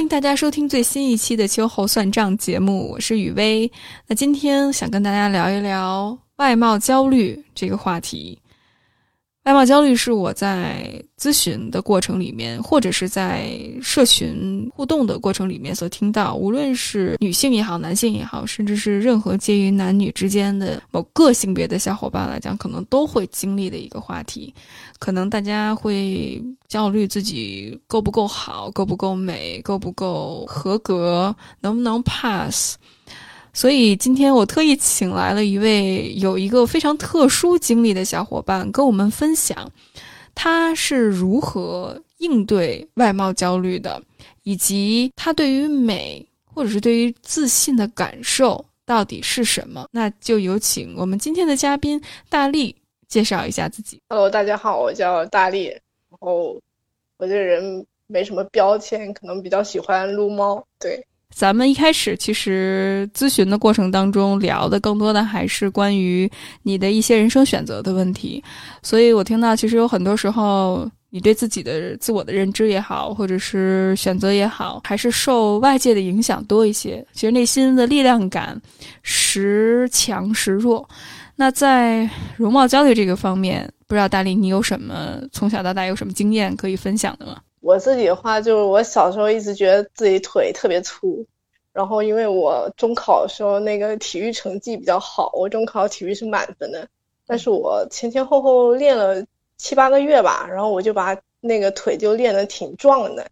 欢迎大家收听最新一期的秋后算账节目，我是雨薇。那今天想跟大家聊一聊外貌焦虑这个话题。外貌焦虑是我在咨询的过程里面，或者是在社群互动的过程里面所听到，无论是女性也好，男性也好，甚至是任何介于男女之间的某个性别的小伙伴来讲，可能都会经历的一个话题。可能大家会焦虑自己够不够好，够不够美，够不够合格，能不能 pass。所以今天我特意请来了一位有一个非常特殊经历的小伙伴，跟我们分享他是如何应对外貌焦虑的，以及他对于美或者是对于自信的感受到底是什么。那就有请我们今天的嘉宾大力介绍一下自己。Hello，大家好，我叫大力，然后我这人没什么标签，可能比较喜欢撸猫，对。咱们一开始其实咨询的过程当中聊的更多的还是关于你的一些人生选择的问题，所以我听到其实有很多时候你对自己的自我的认知也好，或者是选择也好，还是受外界的影响多一些。其实内心的力量感时强时弱。那在容貌焦虑这个方面，不知道大力你有什么从小到大有什么经验可以分享的吗？我自己的话，就是我小时候一直觉得自己腿特别粗，然后因为我中考的时候那个体育成绩比较好，我中考体育是满分的，但是我前前后后练了七八个月吧，然后我就把那个腿就练得挺壮的，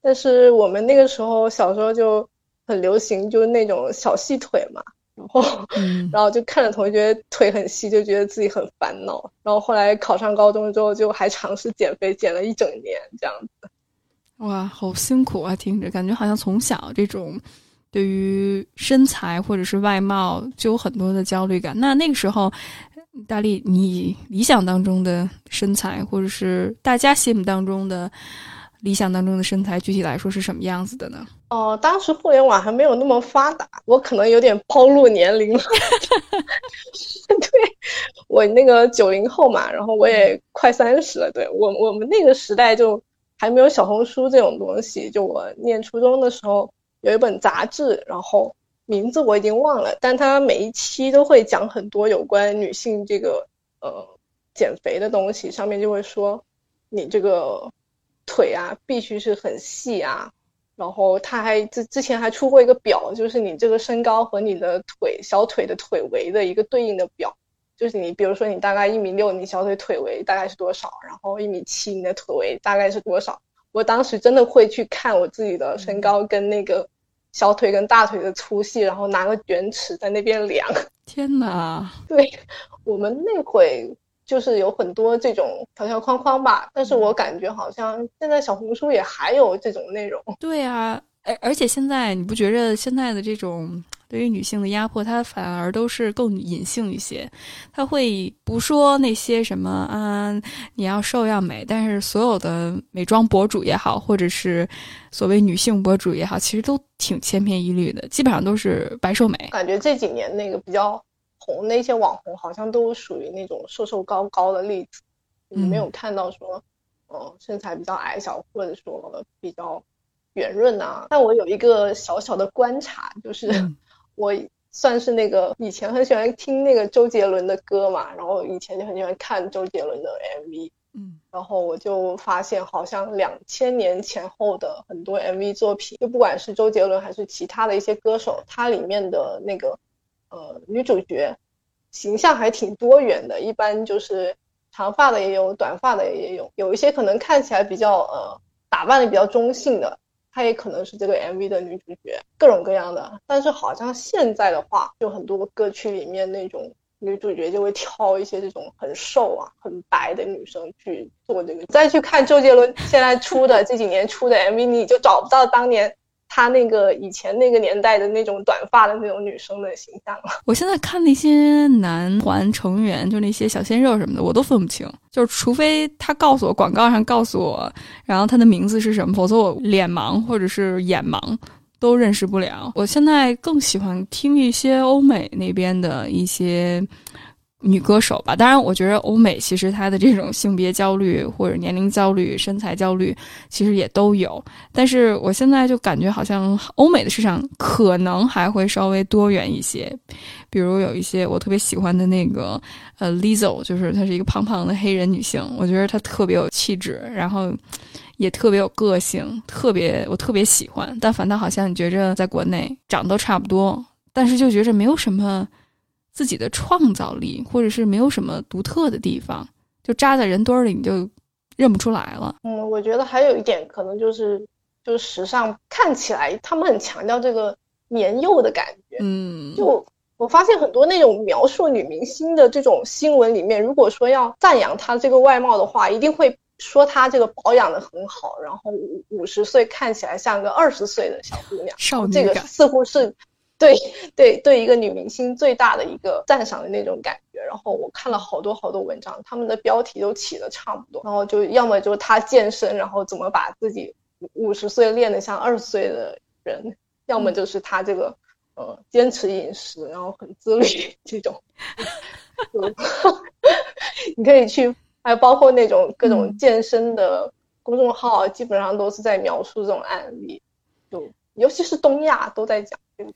但是我们那个时候小时候就很流行，就是那种小细腿嘛。然后，然后就看着同学腿很细，就觉得自己很烦恼。然后后来考上高中之后，就还尝试减肥，减了一整年这样子。哇，好辛苦啊！听着，感觉好像从小这种对于身材或者是外貌就有很多的焦虑感。那那个时候，大力，你理想当中的身材，或者是大家心目当中的？理想当中的身材，具体来说是什么样子的呢？哦，当时互联网还没有那么发达，我可能有点暴露年龄了。对，我那个九零后嘛，然后我也快三十了。对我，我们那个时代就还没有小红书这种东西。就我念初中的时候，有一本杂志，然后名字我已经忘了，但它每一期都会讲很多有关女性这个呃减肥的东西，上面就会说你这个。腿啊，必须是很细啊，然后他还之之前还出过一个表，就是你这个身高和你的腿小腿的腿围的一个对应的表，就是你比如说你大概一米六，你小腿腿围大概是多少，然后一米七，你的腿围大概是多少。我当时真的会去看我自己的身高跟那个小腿跟大腿的粗细，然后拿个卷尺在那边量。天哪！对我们那会。就是有很多这种条条框框吧，但是我感觉好像现在小红书也还有这种内容。对啊，而而且现在你不觉着现在的这种对于女性的压迫，它反而都是更隐性一些，他会不说那些什么啊，你要瘦要美，但是所有的美妆博主也好，或者是所谓女性博主也好，其实都挺千篇一律的，基本上都是白瘦美。感觉这几年那个比较。红的一些网红好像都属于那种瘦瘦高高的例子，没有看到说，嗯，身材比较矮小或者说比较圆润啊。但我有一个小小的观察，就是我算是那个以前很喜欢听那个周杰伦的歌嘛，然后以前就很喜欢看周杰伦的 MV，嗯，然后我就发现好像两千年前后的很多 MV 作品，就不管是周杰伦还是其他的一些歌手，它里面的那个。呃，女主角形象还挺多元的，一般就是长发的也有，短发的也有，有一些可能看起来比较呃打扮的比较中性的，她也可能是这个 MV 的女主角，各种各样的。但是好像现在的话，就很多歌曲里面那种女主角就会挑一些这种很瘦啊、很白的女生去做这个。再去看周杰伦现在出的这几年出的 MV，你就找不到当年。他那个以前那个年代的那种短发的那种女生的形象了。我现在看那些男团成员，就那些小鲜肉什么的，我都分不清。就是除非他告诉我广告上告诉我，然后他的名字是什么，否则我脸盲或者是眼盲都认识不了。我现在更喜欢听一些欧美那边的一些女歌手吧。当然，我觉得欧美其实她的这种性别焦虑或者年龄焦虑、身材焦虑其实也都有。但是我现在就感觉好像欧美的市场可能还会稍微多元一些，比如有一些我特别喜欢的那个呃 Lizzo，就是她是一个胖胖的黑人女性，我觉得她特别有气质，然后。也特别有个性，特别我特别喜欢，但反倒好像觉着在国内长得都差不多，但是就觉着没有什么自己的创造力，或者是没有什么独特的地方，就扎在人堆里你就认不出来了。嗯，我觉得还有一点可能就是，就是时尚看起来他们很强调这个年幼的感觉。嗯，就我发现很多那种描述女明星的这种新闻里面，如果说要赞扬她这个外貌的话，一定会。说她这个保养的很好，然后五五十岁看起来像个二十岁的小姑娘，少女这个似乎是对 对对一个女明星最大的一个赞赏的那种感觉。然后我看了好多好多文章，他们的标题都起的差不多，然后就要么就是她健身，然后怎么把自己五十岁练得像二十岁的人，要么就是她这个呃坚持饮食，然后很自律这种。你可以去。还有包括那种各种健身的公众号，基本上都是在描述这种案例，就尤其是东亚都在讲这个。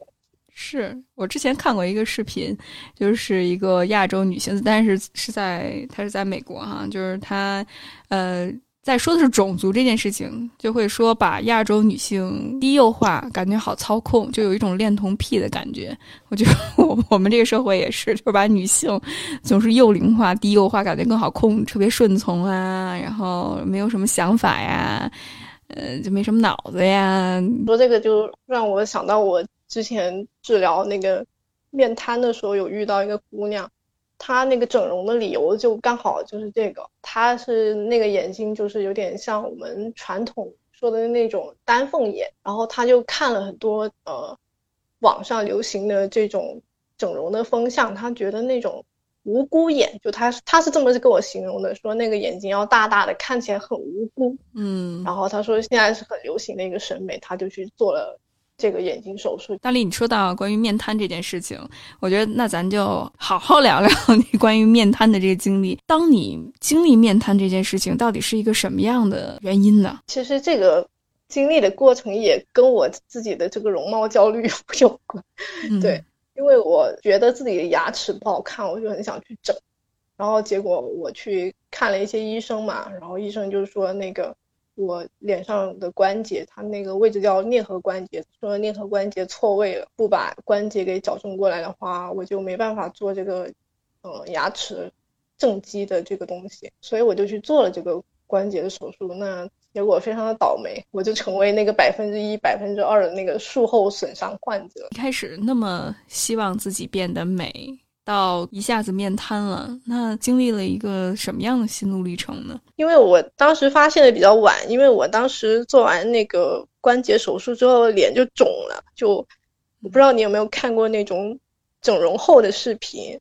是我之前看过一个视频，就是一个亚洲女性，但是是在她是在美国哈，就是她，呃。在说的是种族这件事情，就会说把亚洲女性低幼化，感觉好操控，就有一种恋童癖的感觉。我觉得我我们这个社会也是，就是把女性总是幼龄化、低幼化，感觉更好控，特别顺从啊，然后没有什么想法呀，呃，就没什么脑子呀。说这个就让我想到我之前治疗那个面瘫的时候，有遇到一个姑娘。她那个整容的理由就刚好就是这个，她是那个眼睛就是有点像我们传统说的那种丹凤眼，然后她就看了很多呃网上流行的这种整容的风向，她觉得那种无辜眼，就他他是这么跟我形容的，说那个眼睛要大大的，看起来很无辜，嗯，然后他说现在是很流行的一个审美，他就去做了。这个眼睛手术，大力，你说到关于面瘫这件事情，我觉得那咱就好好聊聊 你关于面瘫的这个经历。当你经历面瘫这件事情，到底是一个什么样的原因呢？其实这个经历的过程也跟我自己的这个容貌焦虑 有关。对，因为我觉得自己的牙齿不好看，我就很想去整，然后结果我去看了一些医生嘛，然后医生就说那个。我脸上的关节，它那个位置叫颞颌关节，说颞颌关节错位了，不把关节给矫正过来的话，我就没办法做这个，呃，牙齿正畸的这个东西，所以我就去做了这个关节的手术。那结果非常的倒霉，我就成为那个百分之一、百分之二的那个术后损伤患者。一开始那么希望自己变得美。到一下子面瘫了，那经历了一个什么样的心路历程呢？因为我当时发现的比较晚，因为我当时做完那个关节手术之后，脸就肿了。就我不知道你有没有看过那种整容后的视频，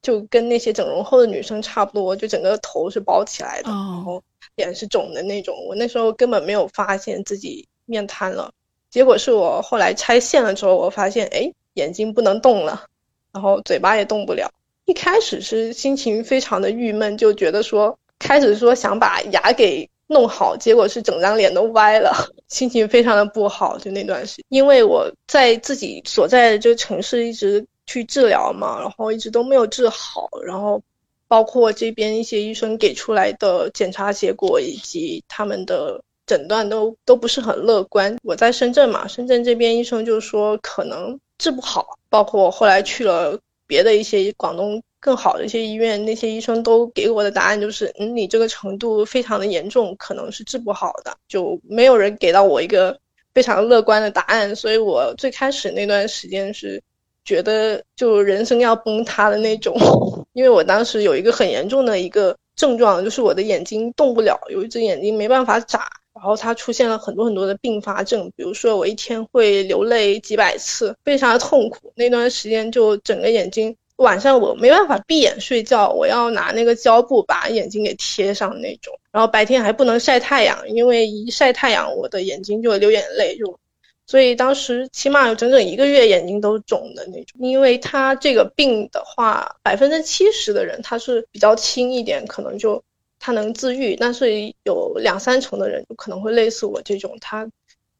就跟那些整容后的女生差不多，就整个头是包起来的，然后脸是肿的那种。我那时候根本没有发现自己面瘫了，结果是我后来拆线了之后，我发现哎，眼睛不能动了。然后嘴巴也动不了，一开始是心情非常的郁闷，就觉得说开始说想把牙给弄好，结果是整张脸都歪了，心情非常的不好。就那段时间，因为我在自己所在的这个城市一直去治疗嘛，然后一直都没有治好，然后包括这边一些医生给出来的检查结果以及他们的诊断都都不是很乐观。我在深圳嘛，深圳这边医生就说可能。治不好，包括我后来去了别的一些广东更好的一些医院，那些医生都给我的答案就是，嗯，你这个程度非常的严重，可能是治不好的，就没有人给到我一个非常乐观的答案，所以我最开始那段时间是觉得就人生要崩塌的那种，因为我当时有一个很严重的一个症状，就是我的眼睛动不了，有一只眼睛没办法眨。然后它出现了很多很多的并发症，比如说我一天会流泪几百次，非常的痛苦。那段时间就整个眼睛，晚上我没办法闭眼睡觉，我要拿那个胶布把眼睛给贴上那种。然后白天还不能晒太阳，因为一晒太阳我的眼睛就会流眼泪，就所以当时起码有整整一个月眼睛都肿的那种。因为他这个病的话，百分之七十的人他是比较轻一点，可能就他能自愈，但是有两三成的人就可能会类似我这种，他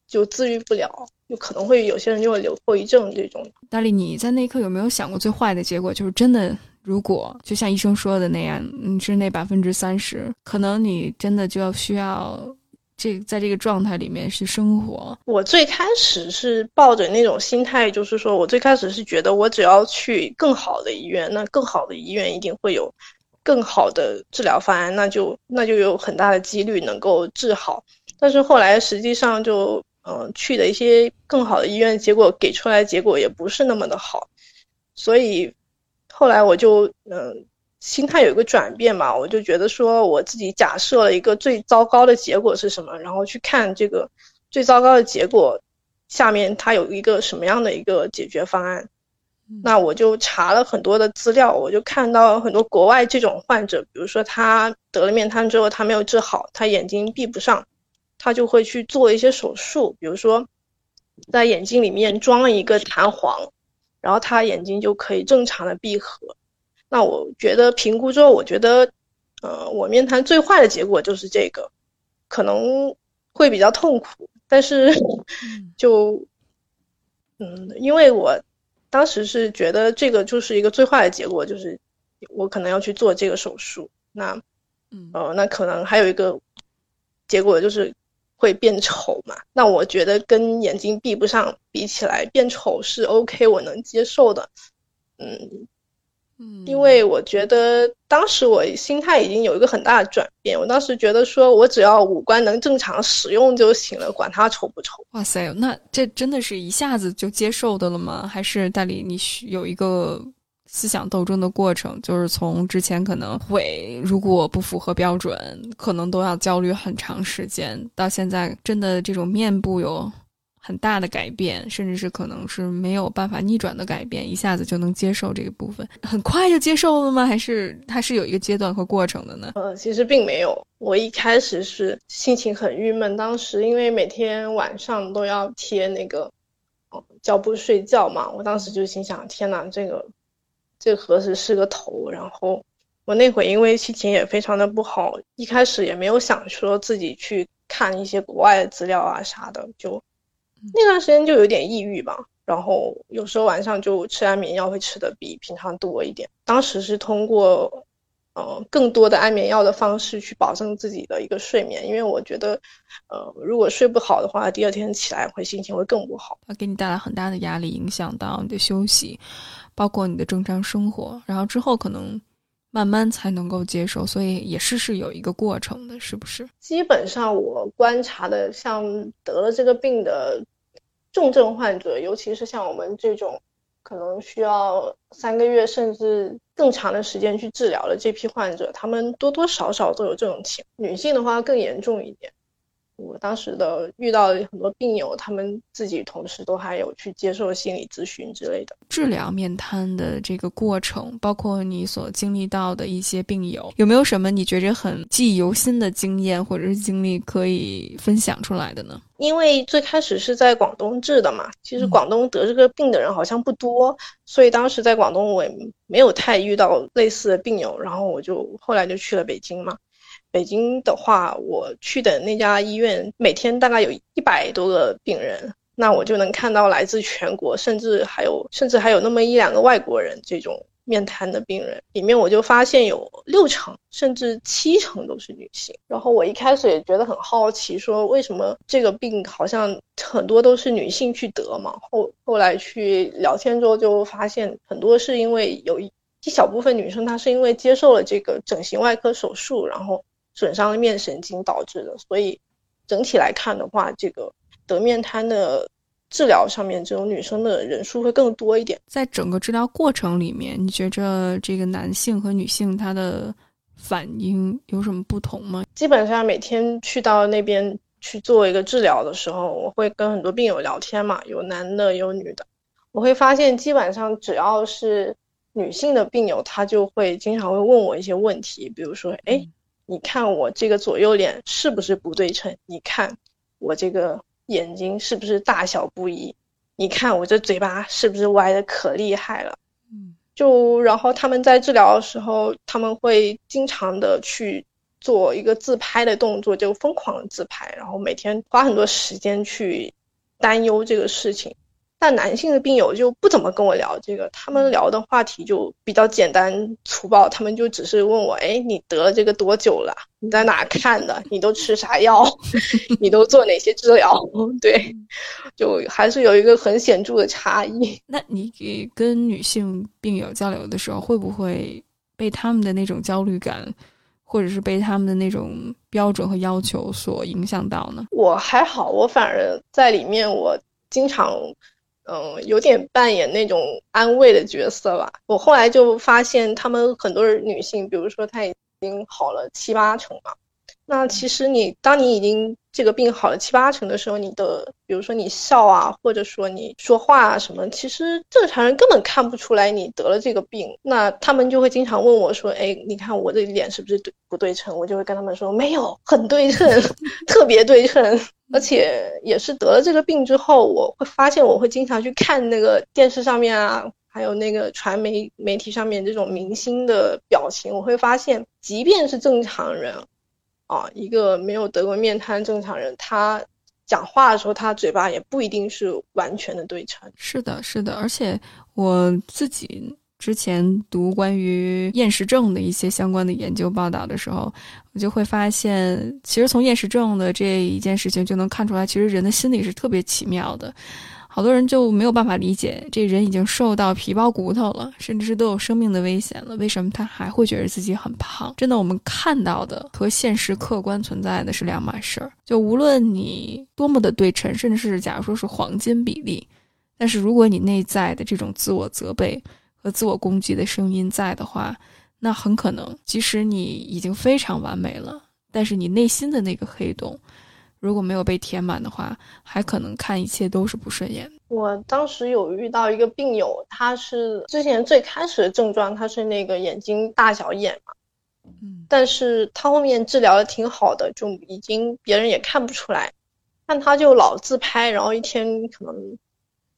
就自愈不了，就可能会有些人就会留后遗症这种。大力，你在那一刻有没有想过最坏的结果？就是真的，如果就像医生说的那样，你是那百分之三十，可能你真的就要需要。这在这个状态里面是生活。我最开始是抱着那种心态，就是说我最开始是觉得我只要去更好的医院，那更好的医院一定会有更好的治疗方案，那就那就有很大的几率能够治好。但是后来实际上就嗯去的一些更好的医院，结果给出来结果也不是那么的好，所以后来我就嗯。心态有一个转变嘛，我就觉得说我自己假设了一个最糟糕的结果是什么，然后去看这个最糟糕的结果下面它有一个什么样的一个解决方案。那我就查了很多的资料，我就看到很多国外这种患者，比如说他得了面瘫之后他没有治好，他眼睛闭不上，他就会去做一些手术，比如说在眼睛里面装了一个弹簧，然后他眼睛就可以正常的闭合。那我觉得评估之后，我觉得，呃，我面瘫最坏的结果就是这个，可能会比较痛苦，但是 就，嗯，因为我当时是觉得这个就是一个最坏的结果，就是我可能要去做这个手术。那，呃，那可能还有一个结果就是会变丑嘛。那我觉得跟眼睛闭不上比起来，变丑是 OK，我能接受的。嗯。嗯，因为我觉得当时我心态已经有一个很大的转变，我当时觉得说我只要五官能正常使用就行了，管它丑不丑。哇塞，那这真的是一下子就接受的了吗？还是大理你有一个思想斗争的过程？就是从之前可能会如果不符合标准，可能都要焦虑很长时间，到现在真的这种面部有。很大的改变，甚至是可能是没有办法逆转的改变，一下子就能接受这个部分，很快就接受了吗？还是它是有一个阶段和过程的呢？呃，其实并没有。我一开始是心情很郁闷，当时因为每天晚上都要贴那个胶布睡觉嘛，我当时就心想：天哪，这个这何时是个头？然后我那会因为心情也非常的不好，一开始也没有想说自己去看一些国外的资料啊啥的，就。那段时间就有点抑郁吧，然后有时候晚上就吃安眠药会吃的比平常多一点。当时是通过，呃，更多的安眠药的方式去保证自己的一个睡眠，因为我觉得，呃，如果睡不好的话，第二天起来会心情会更不好，它给你带来很大的压力，影响到你的休息，包括你的正常生活。然后之后可能。慢慢才能够接受，所以也是是有一个过程的，是不是？基本上我观察的，像得了这个病的重症患者，尤其是像我们这种可能需要三个月甚至更长的时间去治疗的这批患者，他们多多少少都有这种情。女性的话更严重一点。我当时的遇到很多病友，他们自己同时都还有去接受心理咨询之类的。治疗面瘫的这个过程，包括你所经历到的一些病友，有没有什么你觉着很记忆犹新的经验或者是经历可以分享出来的呢？因为最开始是在广东治的嘛，其实广东得这个病的人好像不多，所以当时在广东我也没有太遇到类似的病友，然后我就后来就去了北京嘛。北京的话，我去的那家医院每天大概有一百多个病人，那我就能看到来自全国，甚至还有甚至还有那么一两个外国人这种面瘫的病人。里面我就发现有六成甚至七成都是女性。然后我一开始也觉得很好奇，说为什么这个病好像很多都是女性去得嘛？后后来去聊天之后就发现，很多是因为有一一小部分女生她是因为接受了这个整形外科手术，然后。损伤了面神经导致的，所以整体来看的话，这个得面瘫的治疗上面，这种女生的人数会更多一点。在整个治疗过程里面，你觉着这个男性和女性他的反应有什么不同吗？基本上每天去到那边去做一个治疗的时候，我会跟很多病友聊天嘛，有男的有女的，我会发现基本上只要是女性的病友，她就会经常会问我一些问题，比如说，哎。你看我这个左右脸是不是不对称？你看我这个眼睛是不是大小不一？你看我这嘴巴是不是歪的可厉害了？嗯，就然后他们在治疗的时候，他们会经常的去做一个自拍的动作，就疯狂的自拍，然后每天花很多时间去担忧这个事情。但男性的病友就不怎么跟我聊这个，他们聊的话题就比较简单粗暴，他们就只是问我：哎，你得了这个多久了？你在哪看的？你都吃啥药？你都做哪些治疗？对，就还是有一个很显著的差异。那你给跟女性病友交流的时候，会不会被他们的那种焦虑感，或者是被他们的那种标准和要求所影响到呢？我还好，我反而在里面，我经常。嗯，有点扮演那种安慰的角色吧。我后来就发现，他们很多女性，比如说她已经好了七八成嘛。那其实你当你已经这个病好了七八成的时候，你的比如说你笑啊，或者说你说话啊什么，其实正常人根本看不出来你得了这个病。那他们就会经常问我说：“哎，你看我的脸是不是对不对称？”我就会跟他们说：“没有，很对称，特别对称。”而且也是得了这个病之后，我会发现我会经常去看那个电视上面啊，还有那个传媒媒体上面这种明星的表情，我会发现，即便是正常人，啊，一个没有得过面瘫正常人，他讲话的时候，他嘴巴也不一定是完全的对称。是的，是的，而且我自己。之前读关于厌食症的一些相关的研究报道的时候，我就会发现，其实从厌食症的这一件事情就能看出来，其实人的心理是特别奇妙的。好多人就没有办法理解，这人已经瘦到皮包骨头了，甚至是都有生命的危险了，为什么他还会觉得自己很胖？真的，我们看到的和现实客观存在的是两码事儿。就无论你多么的对称，甚至是假如说是黄金比例，但是如果你内在的这种自我责备，和自我攻击的声音在的话，那很可能，即使你已经非常完美了，但是你内心的那个黑洞，如果没有被填满的话，还可能看一切都是不顺眼。我当时有遇到一个病友，他是之前最开始的症状，他是那个眼睛大小眼嘛，嗯，但是他后面治疗的挺好的，就已经别人也看不出来，但他就老自拍，然后一天可能。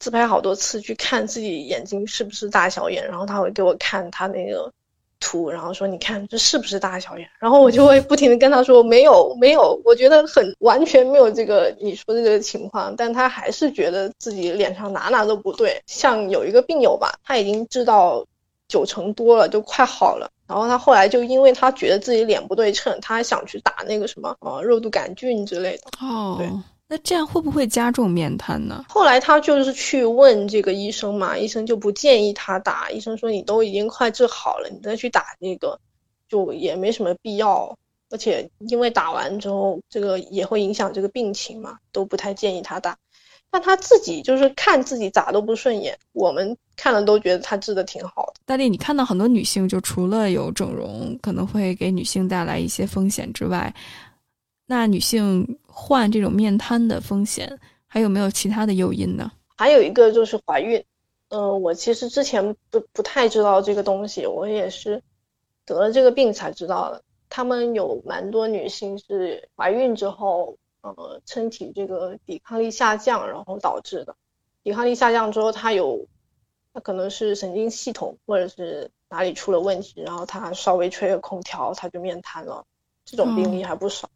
自拍好多次去看自己眼睛是不是大小眼，然后他会给我看他那个图，然后说你看这是不是大小眼，然后我就会不停的跟他说没有没有，我觉得很完全没有这个你说的这个情况，但他还是觉得自己脸上哪哪都不对。像有一个病友吧，他已经治到九成多了，就快好了，然后他后来就因为他觉得自己脸不对称，他还想去打那个什么呃肉毒杆菌之类的。哦，对。那这样会不会加重面瘫呢？后来他就是去问这个医生嘛，医生就不建议他打。医生说你都已经快治好了，你再去打那个，就也没什么必要。而且因为打完之后，这个也会影响这个病情嘛，都不太建议他打。但他自己就是看自己咋都不顺眼，我们看了都觉得他治的挺好的。大力，你看到很多女性，就除了有整容可能会给女性带来一些风险之外。那女性患这种面瘫的风险还有没有其他的诱因呢？还有一个就是怀孕。嗯，我其实之前不不太知道这个东西，我也是得了这个病才知道的。他们有蛮多女性是怀孕之后，呃，身体这个抵抗力下降，然后导致的。抵抗力下降之后，她有，她可能是神经系统或者是哪里出了问题，然后她稍微吹个空调，她就面瘫了。这种病例还不少。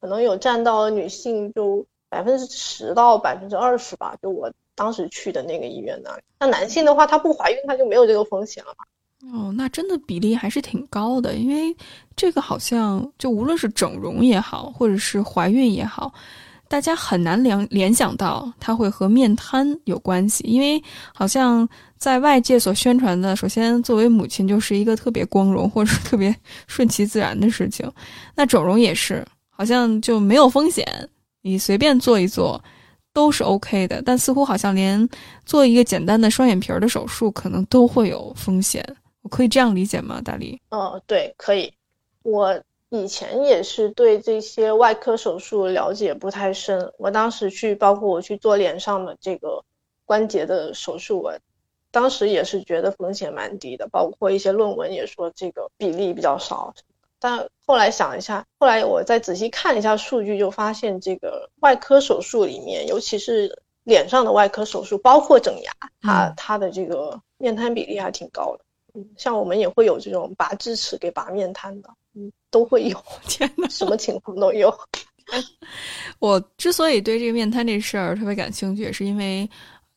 可能有占到女性就百分之十到百分之二十吧，就我当时去的那个医院那里。那男性的话，他不怀孕他就没有这个风险了吧？哦，那真的比例还是挺高的，因为这个好像就无论是整容也好，或者是怀孕也好，大家很难联联想到它会和面瘫有关系，因为好像在外界所宣传的，首先作为母亲就是一个特别光荣或者特别顺其自然的事情，那整容也是。好像就没有风险，你随便做一做都是 OK 的。但似乎好像连做一个简单的双眼皮儿的手术，可能都会有风险。我可以这样理解吗，大力？嗯，对，可以。我以前也是对这些外科手术了解不太深。我当时去，包括我去做脸上的这个关节的手术，我当时也是觉得风险蛮低的。包括一些论文也说这个比例比较少。但后来想一下，后来我再仔细看一下数据，就发现这个外科手术里面，尤其是脸上的外科手术，包括整牙，它它的这个面瘫比例还挺高的。嗯，像我们也会有这种拔智齿给拔面瘫的，嗯，都会有。天哪，什么情况都有。我之所以对这个面瘫这事儿特别感兴趣，也是因为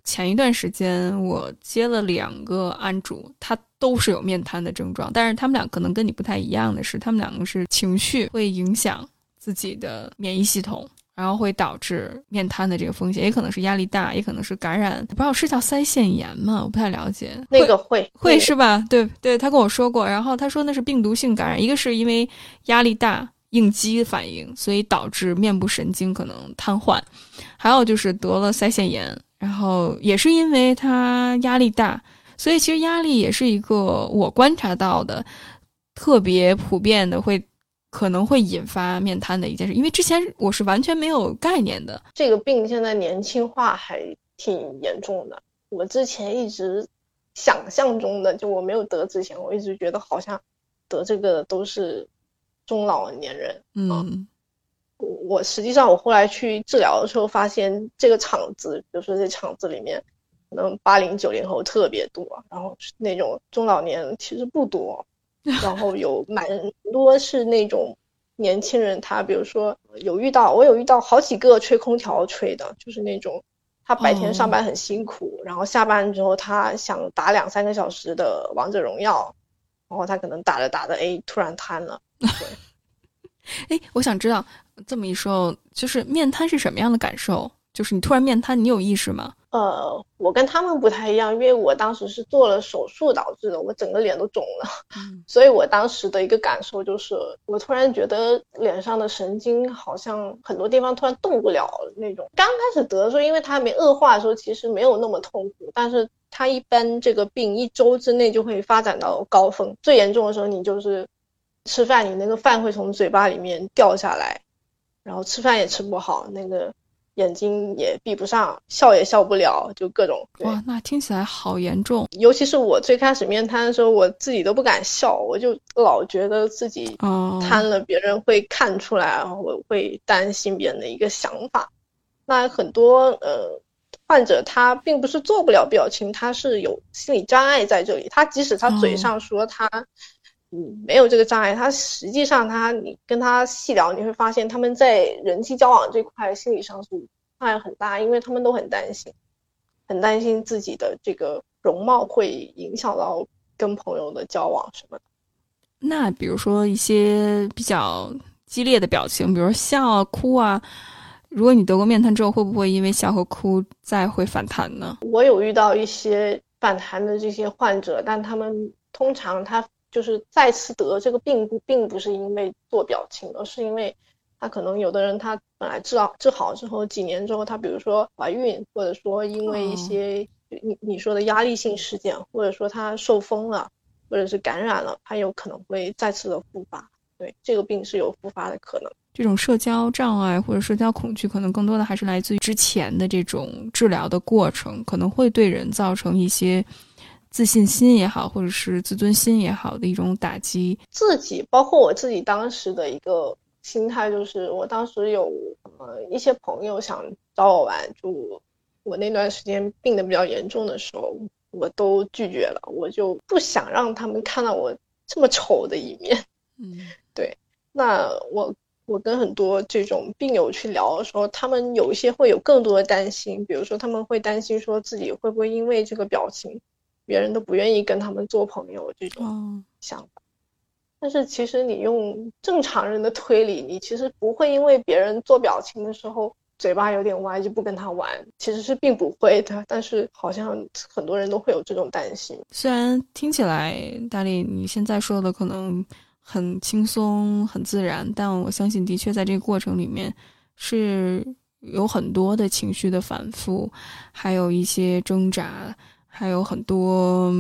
前一段时间我接了两个案主，他都是有面瘫的症状，但是他们俩可能跟你不太一样的是，他们两个是情绪会影响自己的免疫系统，然后会导致面瘫的这个风险，也可能是压力大，也可能是感染，不知道是叫腮腺炎吗？我不太了解。那个会会是吧？对对，他跟我说过，然后他说那是病毒性感染，一个是因为压力大。应激反应，所以导致面部神经可能瘫痪，还有就是得了腮腺炎，然后也是因为他压力大，所以其实压力也是一个我观察到的特别普遍的会可能会引发面瘫的一件事，因为之前我是完全没有概念的。这个病现在年轻化还挺严重的，我之前一直想象中的，就我没有得之前，我一直觉得好像得这个都是。中老年人，嗯，我我实际上我后来去治疗的时候，发现这个厂子，比如说这厂子里面，可能八零九零后特别多，然后那种中老年其实不多，然后有蛮多是那种年轻人，他比如说有遇到，我有遇到好几个吹空调吹的，就是那种他白天上班很辛苦，然后下班之后他想打两三个小时的王者荣耀，然后他可能打着打着，哎，突然瘫了。哎，我想知道，这么一说，就是面瘫是什么样的感受？就是你突然面瘫，你有意识吗？呃，我跟他们不太一样，因为我当时是做了手术导致的，我整个脸都肿了，所以我当时的一个感受就是，我突然觉得脸上的神经好像很多地方突然动不了那种。刚开始得的时候，因为它还没恶化的时候，其实没有那么痛苦，但是它一般这个病一周之内就会发展到高峰，最严重的时候你就是。吃饭，你那个饭会从嘴巴里面掉下来，然后吃饭也吃不好，那个眼睛也闭不上，笑也笑不了，就各种。哇，那听起来好严重。尤其是我最开始面瘫的时候，我自己都不敢笑，我就老觉得自己瘫了，别人会看出来，然后我会担心别人的一个想法。那很多呃患者他并不是做不了表情，他是有心理障碍在这里。他即使他嘴上说他。嗯，没有这个障碍，他实际上他你跟他细聊，你会发现他们在人际交往这块心理上是障碍很大，因为他们都很担心，很担心自己的这个容貌会影响到跟朋友的交往什么的。那比如说一些比较激烈的表情，比如笑啊、哭啊，如果你得过面瘫之后，会不会因为笑和哭再会反弹呢？我有遇到一些反弹的这些患者，但他们通常他。就是再次得这个病，不并不是因为做表情，而是因为他可能有的人他本来治好治好之后，几年之后他比如说怀孕，或者说因为一些你你说的压力性事件，或者说他受风了，或者是感染了，他有可能会再次的复发。对，这个病是有复发的可能。这种社交障碍或者社交恐惧，可能更多的还是来自于之前的这种治疗的过程，可能会对人造成一些。自信心也好，或者是自尊心也好的一种打击。自己，包括我自己当时的一个心态，就是我当时有呃一些朋友想找我玩，就我那段时间病的比较严重的时候，我都拒绝了，我就不想让他们看到我这么丑的一面。嗯，对。那我我跟很多这种病友去聊的时候，他们有一些会有更多的担心，比如说他们会担心说自己会不会因为这个表情。别人都不愿意跟他们做朋友这种想法，但是其实你用正常人的推理，你其实不会因为别人做表情的时候嘴巴有点歪就不跟他玩，其实是并不会的。但是好像很多人都会有这种担心。虽然听起来大力你现在说的可能很轻松很自然，但我相信的确在这个过程里面是有很多的情绪的反复，还有一些挣扎。还有很多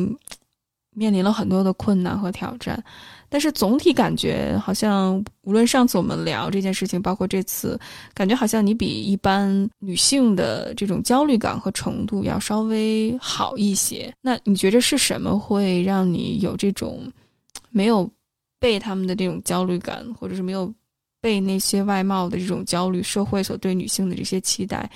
面临了很多的困难和挑战，但是总体感觉好像，无论上次我们聊这件事情，包括这次，感觉好像你比一般女性的这种焦虑感和程度要稍微好一些。那你觉得是什么会让你有这种没有被他们的这种焦虑感，或者是没有被那些外貌的这种焦虑、社会所对女性的这些期待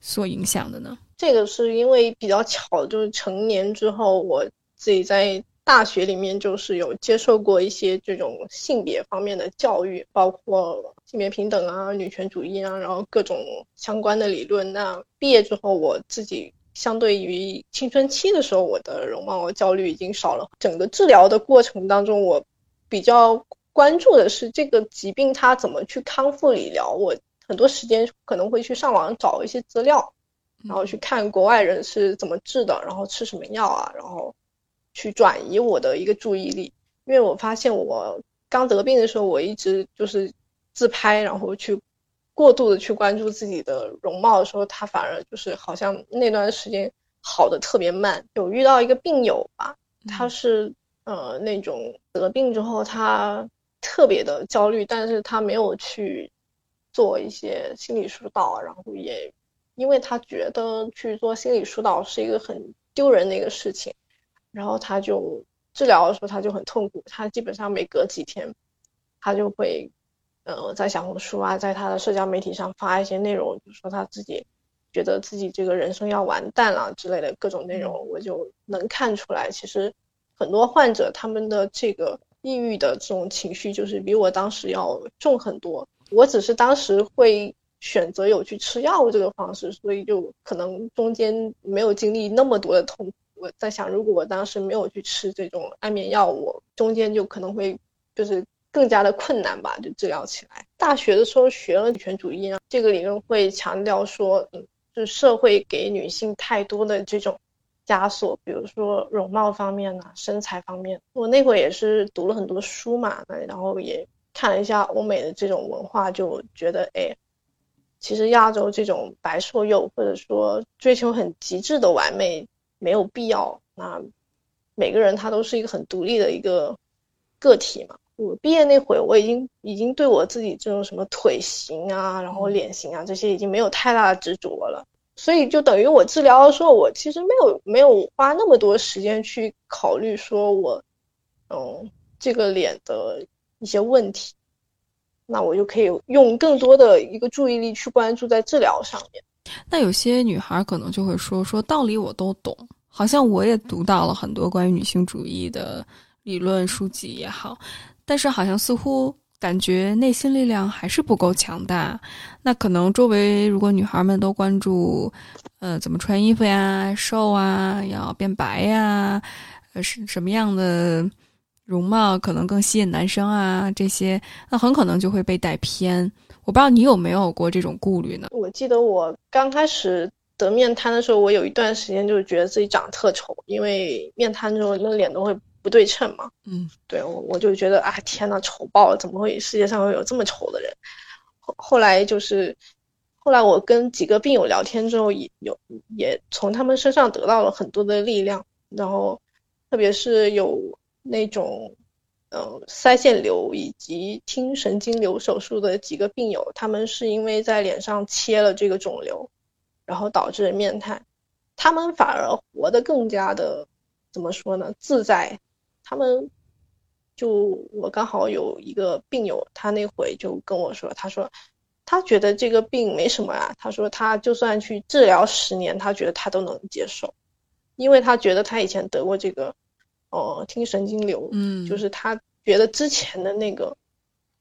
所影响的呢？这个是因为比较巧，就是成年之后，我自己在大学里面就是有接受过一些这种性别方面的教育，包括性别平等啊、女权主义啊，然后各种相关的理论。那毕业之后，我自己相对于青春期的时候，我的容貌焦虑已经少了。整个治疗的过程当中，我比较关注的是这个疾病它怎么去康复理疗。我很多时间可能会去上网找一些资料。然后去看国外人是怎么治的，然后吃什么药啊，然后去转移我的一个注意力，因为我发现我刚得病的时候，我一直就是自拍，然后去过度的去关注自己的容貌的时候，他反而就是好像那段时间好的特别慢。有遇到一个病友吧，他是呃那种得病之后他特别的焦虑，但是他没有去做一些心理疏导，然后也。因为他觉得去做心理疏导是一个很丢人的一个事情，然后他就治疗的时候他就很痛苦，他基本上每隔几天，他就会，呃，在小红书啊，在他的社交媒体上发一些内容，就说他自己觉得自己这个人生要完蛋了之类的各种内容，我就能看出来，其实很多患者他们的这个抑郁的这种情绪就是比我当时要重很多，我只是当时会。选择有去吃药这个方式，所以就可能中间没有经历那么多的痛苦。我在想，如果我当时没有去吃这种安眠药物，中间就可能会就是更加的困难吧，就治疗起来。大学的时候学了女权主义啊，这个理论会强调说，嗯，就是社会给女性太多的这种枷锁，比如说容貌方面啊、身材方面。我那会也是读了很多书嘛，然后也看了一下欧美的这种文化，就觉得哎。其实亚洲这种白瘦幼，或者说追求很极致的完美，没有必要。那每个人他都是一个很独立的一个个体嘛。我毕业那会，我已经已经对我自己这种什么腿型啊，然后脸型啊这些已经没有太大的执着了。所以就等于我治疗的时候，我其实没有没有花那么多时间去考虑说我，嗯，这个脸的一些问题。那我就可以用更多的一个注意力去关注在治疗上面。那有些女孩可能就会说：“说道理我都懂，好像我也读到了很多关于女性主义的理论书籍也好，但是好像似乎感觉内心力量还是不够强大。那可能周围如果女孩们都关注，呃，怎么穿衣服呀、瘦啊、要变白呀，呃，是什么样的？”容貌可能更吸引男生啊，这些那很可能就会被带偏。我不知道你有没有过这种顾虑呢？我记得我刚开始得面瘫的时候，我有一段时间就是觉得自己长得特丑，因为面瘫之后那脸都会不对称嘛。嗯，对，我我就觉得啊，天呐，丑爆了！怎么会世界上会有这么丑的人？后后来就是，后来我跟几个病友聊天之后，也有也从他们身上得到了很多的力量，然后特别是有。那种，呃，腮腺瘤以及听神经瘤手术的几个病友，他们是因为在脸上切了这个肿瘤，然后导致面瘫，他们反而活得更加的，怎么说呢？自在。他们就我刚好有一个病友，他那回就跟我说，他说他觉得这个病没什么啊，他说他就算去治疗十年，他觉得他都能接受，因为他觉得他以前得过这个。哦，听神经瘤，嗯，就是他觉得之前的那个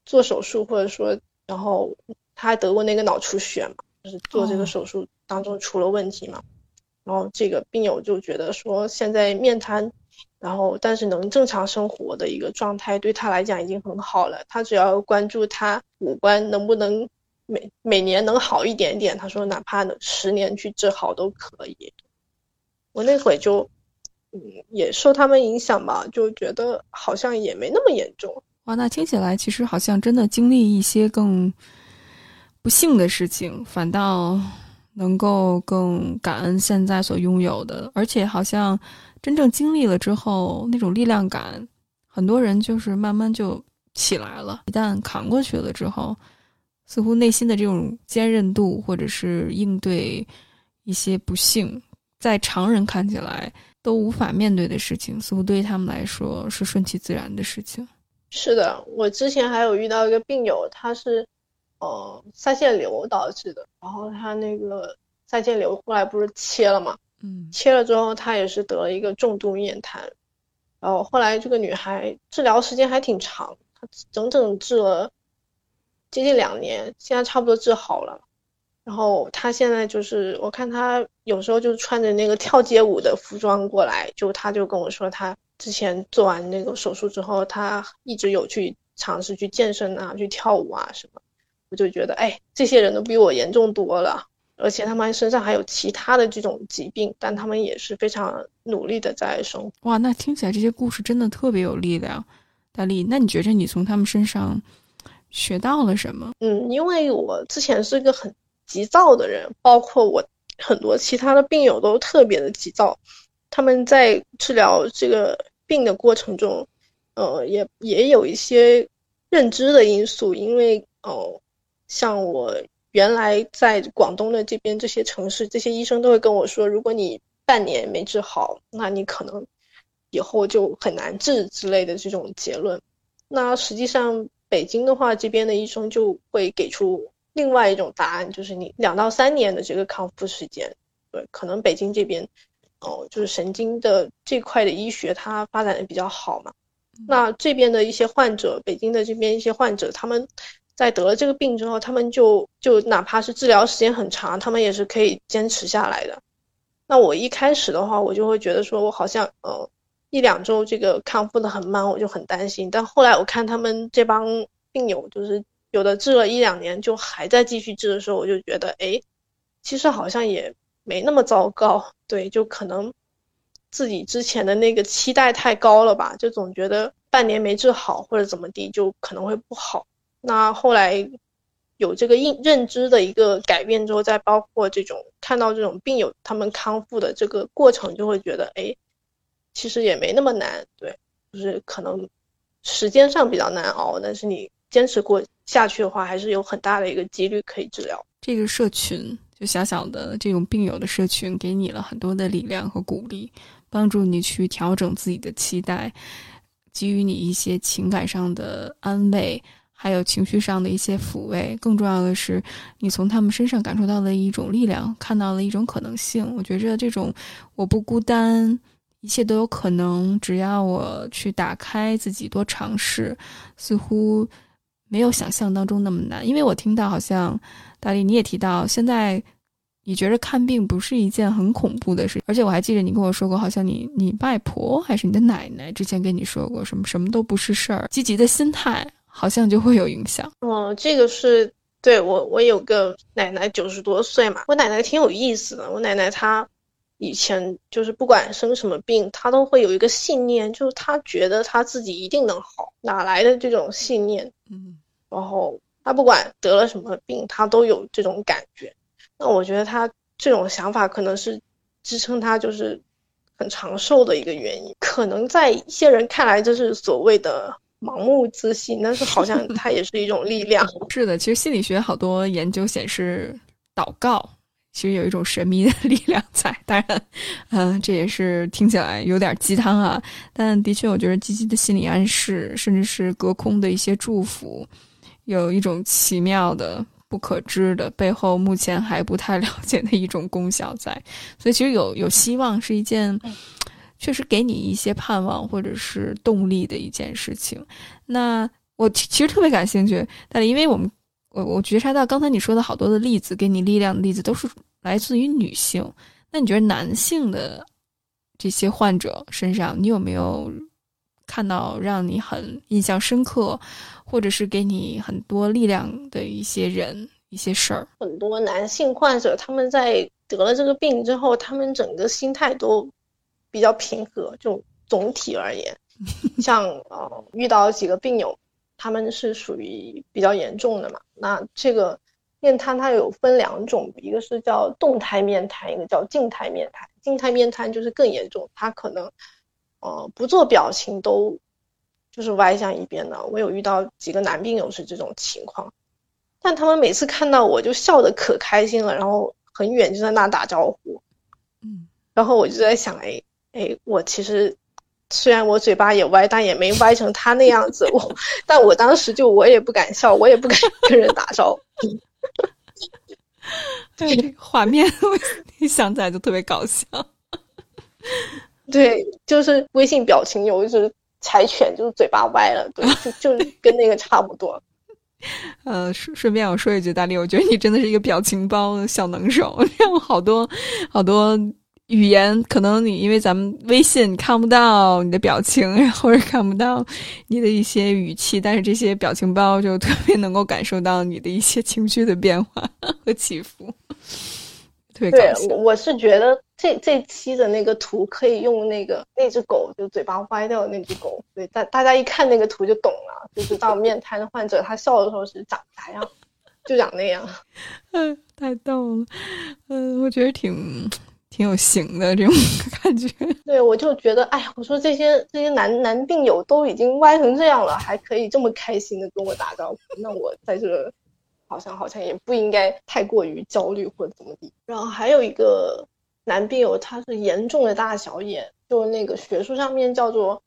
做手术，或者说，然后他还得过那个脑出血嘛，就是做这个手术当中出了问题嘛，然后这个病友就觉得说，现在面瘫，然后但是能正常生活的一个状态，对他来讲已经很好了。他只要关注他五官能不能每每年能好一点点，他说哪怕能十年去治好都可以。我那会就。嗯，也受他们影响吧，就觉得好像也没那么严重。哇，那听起来其实好像真的经历一些更不幸的事情，反倒能够更感恩现在所拥有的。而且好像真正经历了之后，那种力量感，很多人就是慢慢就起来了。一旦扛过去了之后，似乎内心的这种坚韧度，或者是应对一些不幸，在常人看起来。都无法面对的事情，似乎对于他们来说是顺其自然的事情。是的，我之前还有遇到一个病友，他是呃腮腺瘤导致的，然后他那个腮腺瘤后来不是切了嘛，嗯切了之后他也是得了一个重度面瘫，然后后来这个女孩治疗时间还挺长，她整整治了接近两年，现在差不多治好了。然后他现在就是，我看他有时候就穿着那个跳街舞的服装过来，就他就跟我说，他之前做完那个手术之后，他一直有去尝试去健身啊，去跳舞啊什么。我就觉得，哎，这些人都比我严重多了，而且他们身上还有其他的这种疾病，但他们也是非常努力的在生活。哇，那听起来这些故事真的特别有力量。大力，那你觉着你从他们身上学到了什么？嗯，因为我之前是一个很急躁的人，包括我很多其他的病友都特别的急躁，他们在治疗这个病的过程中，呃，也也有一些认知的因素，因为哦、像我原来在广东的这边这些城市，这些医生都会跟我说，如果你半年没治好，那你可能以后就很难治之类的这种结论。那实际上北京的话，这边的医生就会给出另外一种答案，就是你两到三年的这个康复时间。对，可能北京这边哦，就是神经的这块的医学它发展的比较好嘛。那这边的一些患者，北京的这边一些患者，他们在得了这个病之后，他们就就哪怕是治疗时间很长，他们也是可以坚持下来的。那我一开始的话，我就会觉得说，我好像呃一两周这个康复的很慢，我就很担心。但后来我看他们这帮病友，就是有的治了一两年就还在继续治的时候，我就觉得，哎，其实好像也没那么糟糕。对，就可能自己之前的那个期待太高了吧，就总觉得半年没治好或者怎么地，就可能会不好。那后来有这个认认知的一个改变之后，再包括这种看到这种病友他们康复的这个过程，就会觉得，哎，其实也没那么难，对，就是可能时间上比较难熬，但是你坚持过下去的话，还是有很大的一个几率可以治疗。这个社群，就小小的这种病友的社群，给你了很多的力量和鼓励，帮助你去调整自己的期待，给予你一些情感上的安慰。还有情绪上的一些抚慰，更重要的是，你从他们身上感受到了一种力量，看到了一种可能性。我觉着这种我不孤单，一切都有可能，只要我去打开自己，多尝试，似乎没有想象当中那么难。因为我听到好像大力你也提到，现在你觉得看病不是一件很恐怖的事，而且我还记得你跟我说过，好像你你外婆还是你的奶奶之前跟你说过，什么什么都不是事儿，积极的心态。好像就会有影响。嗯，这个是对我，我有个奶奶九十多岁嘛，我奶奶挺有意思的。我奶奶她以前就是不管生什么病，她都会有一个信念，就是她觉得她自己一定能好，哪来的这种信念？嗯，然后他不管得了什么病，他都有这种感觉。那我觉得他这种想法可能是支撑他就是很长寿的一个原因。可能在一些人看来，这是所谓的。盲目自信，但是好像 它也是一种力量。是的，其实心理学好多研究显示，祷告其实有一种神秘的力量在。当然，嗯、呃，这也是听起来有点鸡汤啊，但的确，我觉得积极的心理暗示，甚至是隔空的一些祝福，有一种奇妙的、不可知的背后，目前还不太了解的一种功效在。所以，其实有有希望是一件。确实给你一些盼望或者是动力的一件事情。那我其实特别感兴趣，但因为我们我我觉察到刚才你说的好多的例子，给你力量的例子都是来自于女性。那你觉得男性的这些患者身上，你有没有看到让你很印象深刻，或者是给你很多力量的一些人、一些事儿？很多男性患者他们在得了这个病之后，他们整个心态都。比较平和，就总体而言，像呃遇到几个病友，他们是属于比较严重的嘛。那这个面瘫它有分两种，一个是叫动态面瘫，一个叫静态面瘫。静态面瘫就是更严重，他可能呃不做表情都就是歪向一边的。我有遇到几个男病友是这种情况，但他们每次看到我就笑得可开心了，然后很远就在那打招呼，嗯，然后我就在想，哎。哎，我其实虽然我嘴巴也歪，但也没歪成他那样子。我，但我当时就我也不敢笑，我也不敢跟人打招呼。对，这个画面我一想起来就特别搞笑。对，就是微信表情有一只柴犬，就是嘴巴歪了，对，就就跟那个差不多。呃，顺顺便我说一句，大力，我觉得你真的是一个表情包小能手，让好多好多。语言可能你因为咱们微信看不到你的表情，或者看不到你的一些语气，但是这些表情包就特别能够感受到你的一些情绪的变化 和起伏，特别对，我是觉得这这期的那个图可以用那个那只狗就嘴巴歪掉的那只狗，对大大家一看那个图就懂了，就知道面瘫的患者他笑的时候是长啥样，就长那样。嗯，太逗了，嗯，我觉得挺。挺有型的这种 感觉，对我就觉得，哎呀，我说这些这些男男病友都已经歪成这样了，还可以这么开心的跟我打招呼，那我在这好像好像也不应该太过于焦虑或者怎么地。然后还有一个男病友，他是严重的大小眼，就那个学术上面叫做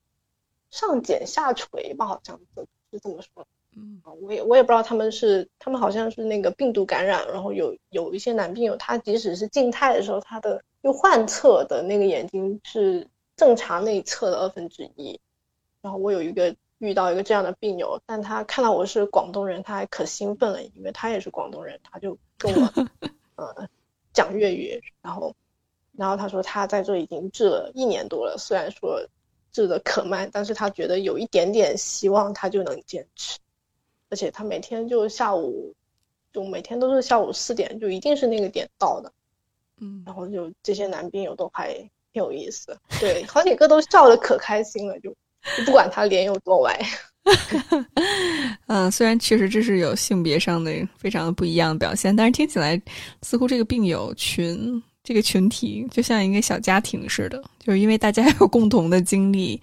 上睑下垂吧，好像是是这么说。嗯，我也我也不知道他们是他们好像是那个病毒感染，然后有有一些男病友，他即使是静态的时候，他的就患侧的那个眼睛是正常内侧的二分之一，然后我有一个遇到一个这样的病友，但他看到我是广东人，他还可兴奋了，因为他也是广东人，他就跟我 呃讲粤语，然后然后他说他在这已经治了一年多了，虽然说治的可慢，但是他觉得有一点点希望，他就能坚持，而且他每天就下午就每天都是下午四点，就一定是那个点到的。嗯，然后就这些男兵友都还挺有意思，对，好几个都笑得可开心了，就不管他脸有多歪。嗯，虽然确实这是有性别上的非常的不一样的表现，但是听起来似乎这个病友群这个群体就像一个小家庭似的，就是因为大家有共同的经历，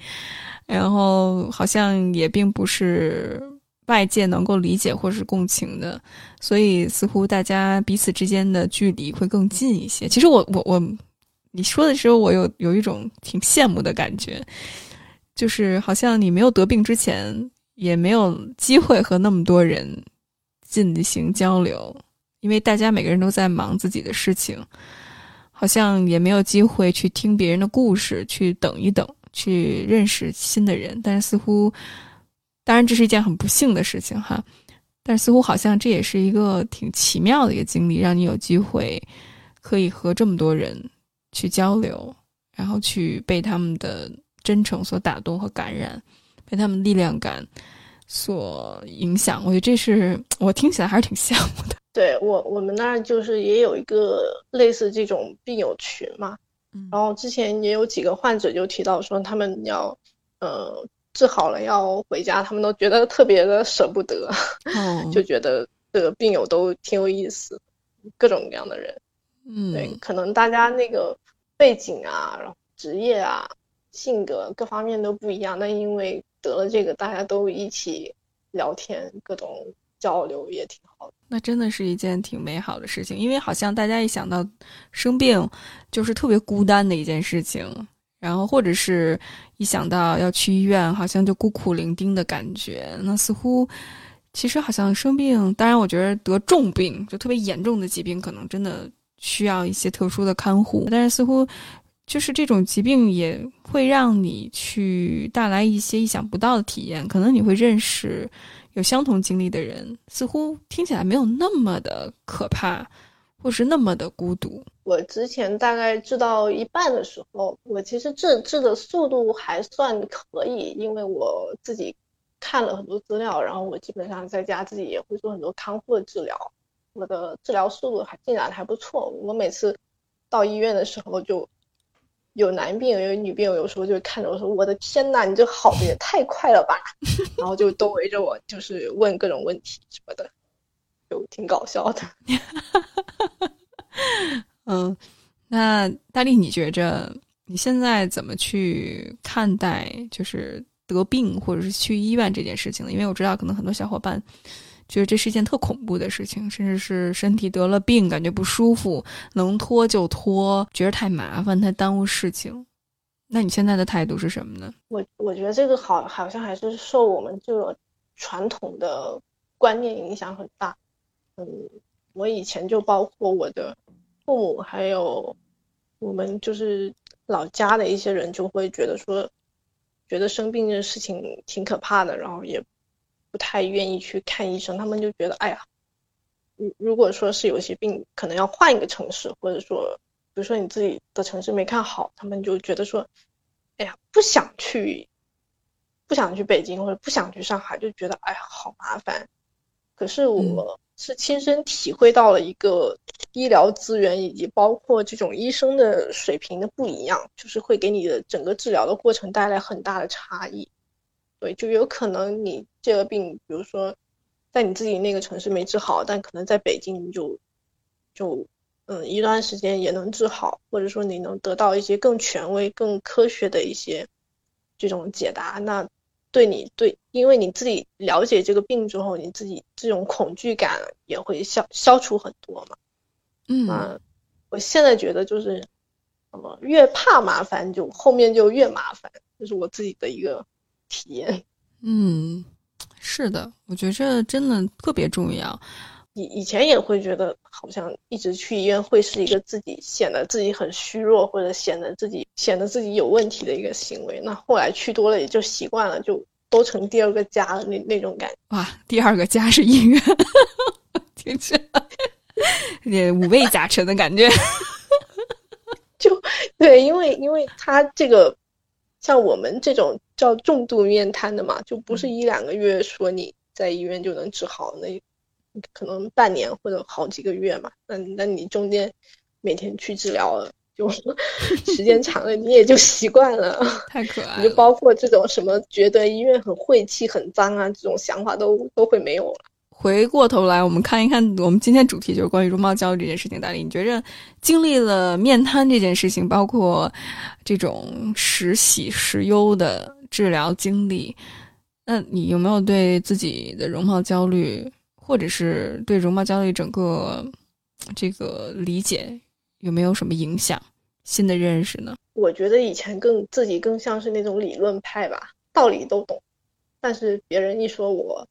然后好像也并不是。外界能够理解或是共情的，所以似乎大家彼此之间的距离会更近一些。其实我我我，你说的时候，我有有一种挺羡慕的感觉，就是好像你没有得病之前，也没有机会和那么多人进行交流，因为大家每个人都在忙自己的事情，好像也没有机会去听别人的故事，去等一等，去认识新的人。但是似乎。当然，这是一件很不幸的事情哈，但似乎好像这也是一个挺奇妙的一个经历，让你有机会可以和这么多人去交流，然后去被他们的真诚所打动和感染，被他们力量感所影响。我觉得这是我听起来还是挺羡慕的。对我，我们那儿就是也有一个类似这种病友群嘛，然后之前也有几个患者就提到说他们要呃。治好了要回家，他们都觉得特别的舍不得，就觉得这个病友都挺有意思，各种各样的人，嗯，对，可能大家那个背景啊，然后职业啊，性格各方面都不一样，但因为得了这个，大家都一起聊天，各种交流也挺好的。那真的是一件挺美好的事情，因为好像大家一想到生病，就是特别孤单的一件事情。然后，或者是一想到要去医院，好像就孤苦伶仃的感觉。那似乎，其实好像生病，当然，我觉得得重病，就特别严重的疾病，可能真的需要一些特殊的看护。但是，似乎就是这种疾病也会让你去带来一些意想不到的体验。可能你会认识有相同经历的人，似乎听起来没有那么的可怕。或是那么的孤独。我之前大概治到一半的时候，我其实治治的速度还算可以，因为我自己看了很多资料，然后我基本上在家自己也会做很多康复的治疗，我的治疗速度还进展还不错。我每次到医院的时候，就有男病友有女病友，有时候就看着我说：“我的天呐，你这好的也太快了吧！”然后就都围着我，就是问各种问题什么的。就挺搞笑的，嗯，那大力，你觉着你现在怎么去看待就是得病或者是去医院这件事情呢？因为我知道可能很多小伙伴觉得这是一件特恐怖的事情，甚至是身体得了病感觉不舒服，能拖就拖，觉得太麻烦，太耽误事情。那你现在的态度是什么呢？我我觉得这个好，好像还是受我们这个传统的观念影响很大。嗯，我以前就包括我的父母，还有我们就是老家的一些人，就会觉得说，觉得生病这事情挺可怕的，然后也不太愿意去看医生。他们就觉得，哎呀，如如果说是有些病，可能要换一个城市，或者说。比如说你自己的城市没看好，他们就觉得说，哎呀，不想去，不想去北京或者不想去上海，就觉得哎呀好麻烦。可是我是亲身体会到了一个医疗资源以及包括这种医生的水平的不一样，就是会给你的整个治疗的过程带来很大的差异。对，就有可能你这个病，比如说在你自己那个城市没治好，但可能在北京你就就。嗯，一段时间也能治好，或者说你能得到一些更权威、更科学的一些这种解答，那对你对，因为你自己了解这个病之后，你自己这种恐惧感也会消消除很多嘛。嗯，我现在觉得就是，么越怕麻烦，就后面就越麻烦，这是我自己的一个体验。嗯，是的，我觉得这真的特别重要。以以前也会觉得，好像一直去医院会是一个自己显得自己很虚弱，或者显得自己显得自己有问题的一个行为。那后来去多了也就习惯了，就都成第二个家了那那种感觉。哇，第二个家是医院，听起来也五味杂陈的感觉。就对，因为因为他这个像我们这种叫重度面瘫的嘛，就不是一两个月说你在医院就能治好那。可能半年或者好几个月嘛，那那你中间每天去治疗，就 时间长了，你也就习惯了。太可爱，你就包括这种什么觉得医院很晦气、很脏啊，这种想法都都会没有了。回过头来，我们看一看，我们今天主题就是关于容貌焦虑这件事情。大力，你觉着经历了面瘫这件事情，包括这种时喜时忧的治疗经历，那你有没有对自己的容貌焦虑？或者是对容貌焦虑整个这个理解有没有什么影响？新的认识呢？我觉得以前更自己更像是那种理论派吧，道理都懂，但是别人一说我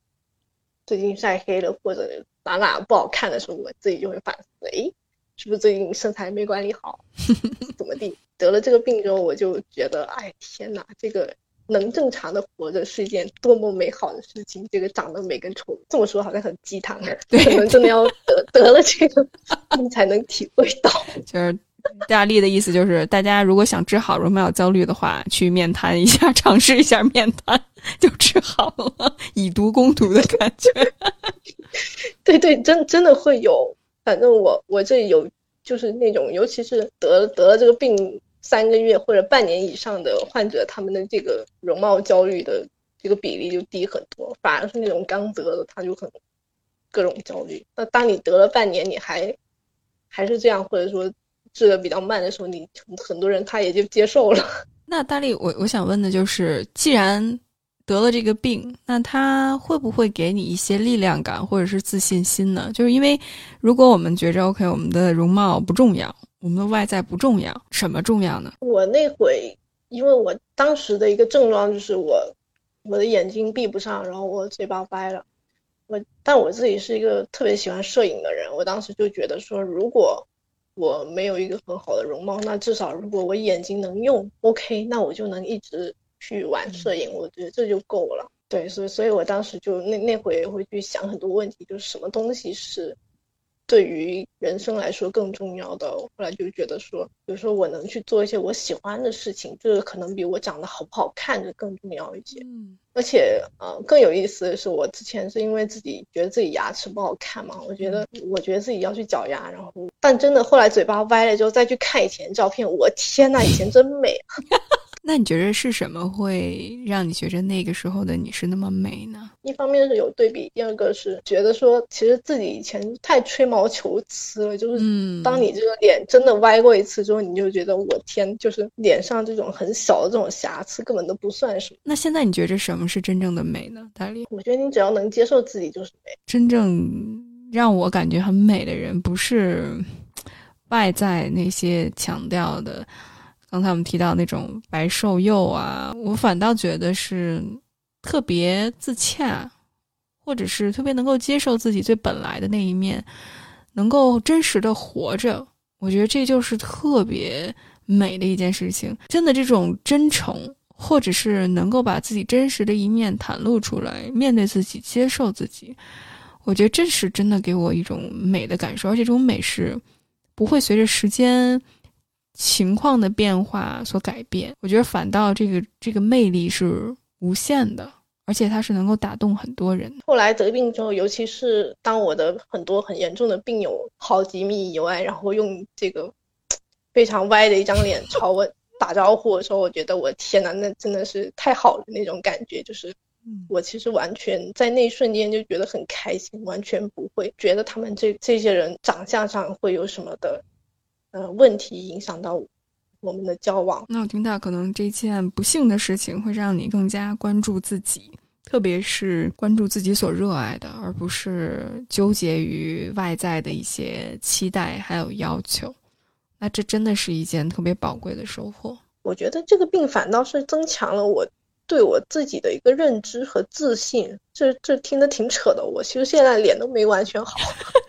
最近晒黑了或者哪哪不好看的时候，我自己就会反思：哎，是不是最近身材没管理好？怎么地？得了这个病之后，我就觉得，哎，天哪，这个。能正常的活着是一件多么美好的事情！这个长得美跟丑，这么说好像很鸡汤，可能真的要得得了这个，你才能体会到。就是大力的意思，就是大家如果想治好容貌焦虑的话，去面瘫一下，尝试一下面瘫，就治好了，以毒攻毒的感觉。对对，真真的会有。反正我我这有，就是那种，尤其是得得了这个病。三个月或者半年以上的患者，他们的这个容貌焦虑的这个比例就低很多，反而是那种刚得的，他就很各种焦虑。那当你得了半年，你还还是这样，或者说治的比较慢的时候，你很多人他也就接受了。那大力，我我想问的就是，既然得了这个病，那他会不会给你一些力量感或者是自信心呢？就是因为如果我们觉着 OK，我们的容貌不重要。我们的外在不重要，什么重要呢？我那会，因为我当时的一个症状就是我，我的眼睛闭不上，然后我嘴巴歪了。我，但我自己是一个特别喜欢摄影的人，我当时就觉得说，如果我没有一个很好的容貌，那至少如果我眼睛能用，OK，那我就能一直去玩摄影，我觉得这就够了。对，所以，所以我当时就那那回会去想很多问题，就是什么东西是。对于人生来说更重要的，后来就觉得说，比如说我能去做一些我喜欢的事情，这个可能比我长得好不好看的更重要一些。嗯，而且，呃，更有意思的是，我之前是因为自己觉得自己牙齿不好看嘛，我觉得，我觉得自己要去矫牙，然后，但真的后来嘴巴歪了之后再去看以前照片，我天呐，以前真美。那你觉得是什么会让你觉得那个时候的你是那么美呢？一方面是有对比，第二个是觉得说，其实自己以前太吹毛求疵了。就是，当你这个脸真的歪过一次之后，你就觉得我天，就是脸上这种很小的这种瑕疵根本都不算什么。那现在你觉得什么是真正的美呢，大力？我觉得你只要能接受自己就是美。真正让我感觉很美的人，不是外在那些强调的。刚才我们提到那种白瘦幼啊，我反倒觉得是特别自洽，或者是特别能够接受自己最本来的那一面，能够真实的活着。我觉得这就是特别美的一件事情。真的，这种真诚，或者是能够把自己真实的一面袒露出来，面对自己，接受自己，我觉得这是真的给我一种美的感受，而且这种美是不会随着时间。情况的变化所改变，我觉得反倒这个这个魅力是无限的，而且它是能够打动很多人。后来得病之后，尤其是当我的很多很严重的病友好几米以外，然后用这个非常歪的一张脸朝我打招呼的时候，我觉得我天哪，那真的是太好了那种感觉，就是我其实完全在那一瞬间就觉得很开心，完全不会觉得他们这这些人长相上会有什么的。呃，问题影响到我们的交往。那我听到，可能这件不幸的事情会让你更加关注自己，特别是关注自己所热爱的，而不是纠结于外在的一些期待还有要求。那这真的是一件特别宝贵的收获。我觉得这个病反倒是增强了我对我自己的一个认知和自信。这这听得挺扯的，我其实现在脸都没完全好，就。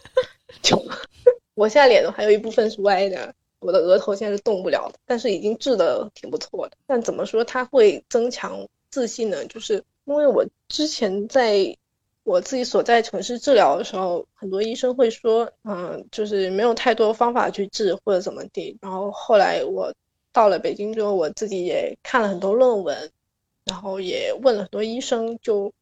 我现在脸都还有一部分是歪的，我的额头现在是动不了的，但是已经治的挺不错的。但怎么说它会增强自信呢？就是因为我之前在我自己所在城市治疗的时候，很多医生会说，嗯，就是没有太多方法去治或者怎么地。然后后来我到了北京之后，我自己也看了很多论文，然后也问了很多医生，就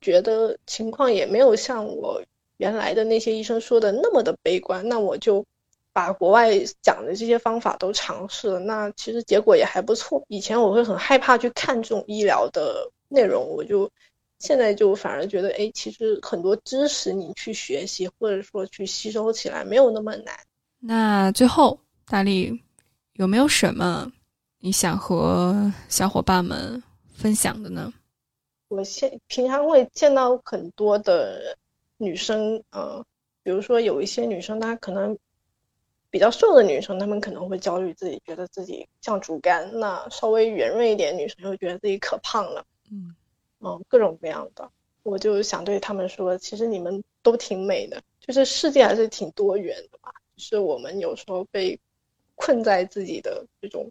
觉得情况也没有像我。原来的那些医生说的那么的悲观，那我就把国外讲的这些方法都尝试了，那其实结果也还不错。以前我会很害怕去看这种医疗的内容，我就现在就反而觉得，哎，其实很多知识你去学习或者说去吸收起来没有那么难。那最后，大力有没有什么你想和小伙伴们分享的呢？我现平常会见到很多的。女生，呃，比如说有一些女生，她可能比较瘦的女生，她们可能会焦虑自己，觉得自己像竹竿；那稍微圆润一点女生，又觉得自己可胖了。嗯，嗯，各种各样的，我就想对他们说，其实你们都挺美的，就是世界还是挺多元的吧。是我们有时候被困在自己的这种，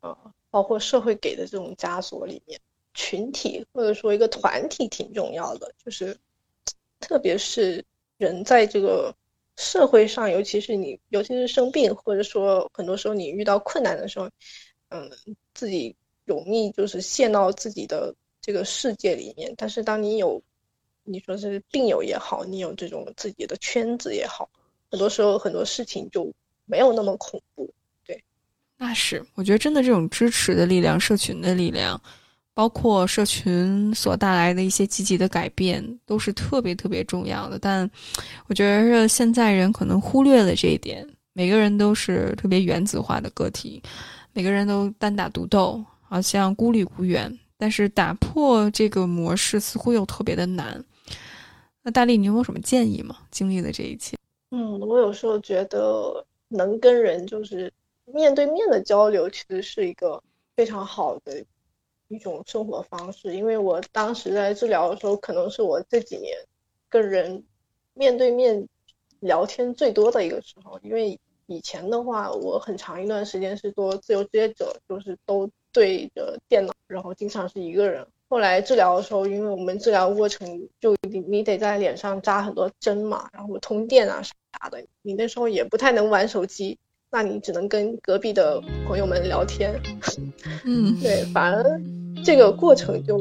呃，包括社会给的这种枷锁里面，群体或者说一个团体挺重要的，就是。特别是人在这个社会上，尤其是你，尤其是生病，或者说很多时候你遇到困难的时候，嗯，自己容易就是陷到自己的这个世界里面。但是当你有，你说是病友也好，你有这种自己的圈子也好，很多时候很多事情就没有那么恐怖。对，那是我觉得真的这种支持的力量，社群的力量。包括社群所带来的一些积极的改变，都是特别特别重要的。但我觉得现在人可能忽略了这一点。每个人都是特别原子化的个体，每个人都单打独斗，好像孤立无援。但是打破这个模式似乎又特别的难。那大力，你有没有什么建议吗？经历了这一切，嗯，我有时候觉得能跟人就是面对面的交流，其实是一个非常好的。一种生活方式，因为我当时在治疗的时候，可能是我这几年跟人面对面聊天最多的一个时候。因为以前的话，我很长一段时间是做自由职业者，就是都对着电脑，然后经常是一个人。后来治疗的时候，因为我们治疗过程就你你得在脸上扎很多针嘛，然后通电啊啥的，你那时候也不太能玩手机。那你只能跟隔壁的朋友们聊天。嗯，对，反而这个过程就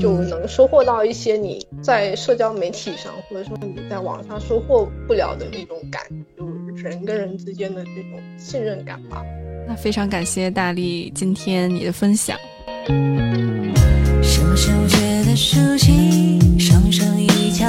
就能收获到一些你在社交媒体上，或者说你在网上收获不了的那种感，就是人跟人之间的这种信任感吧。那非常感谢大力今天你的分享。小小觉得熟悉，双手一翘。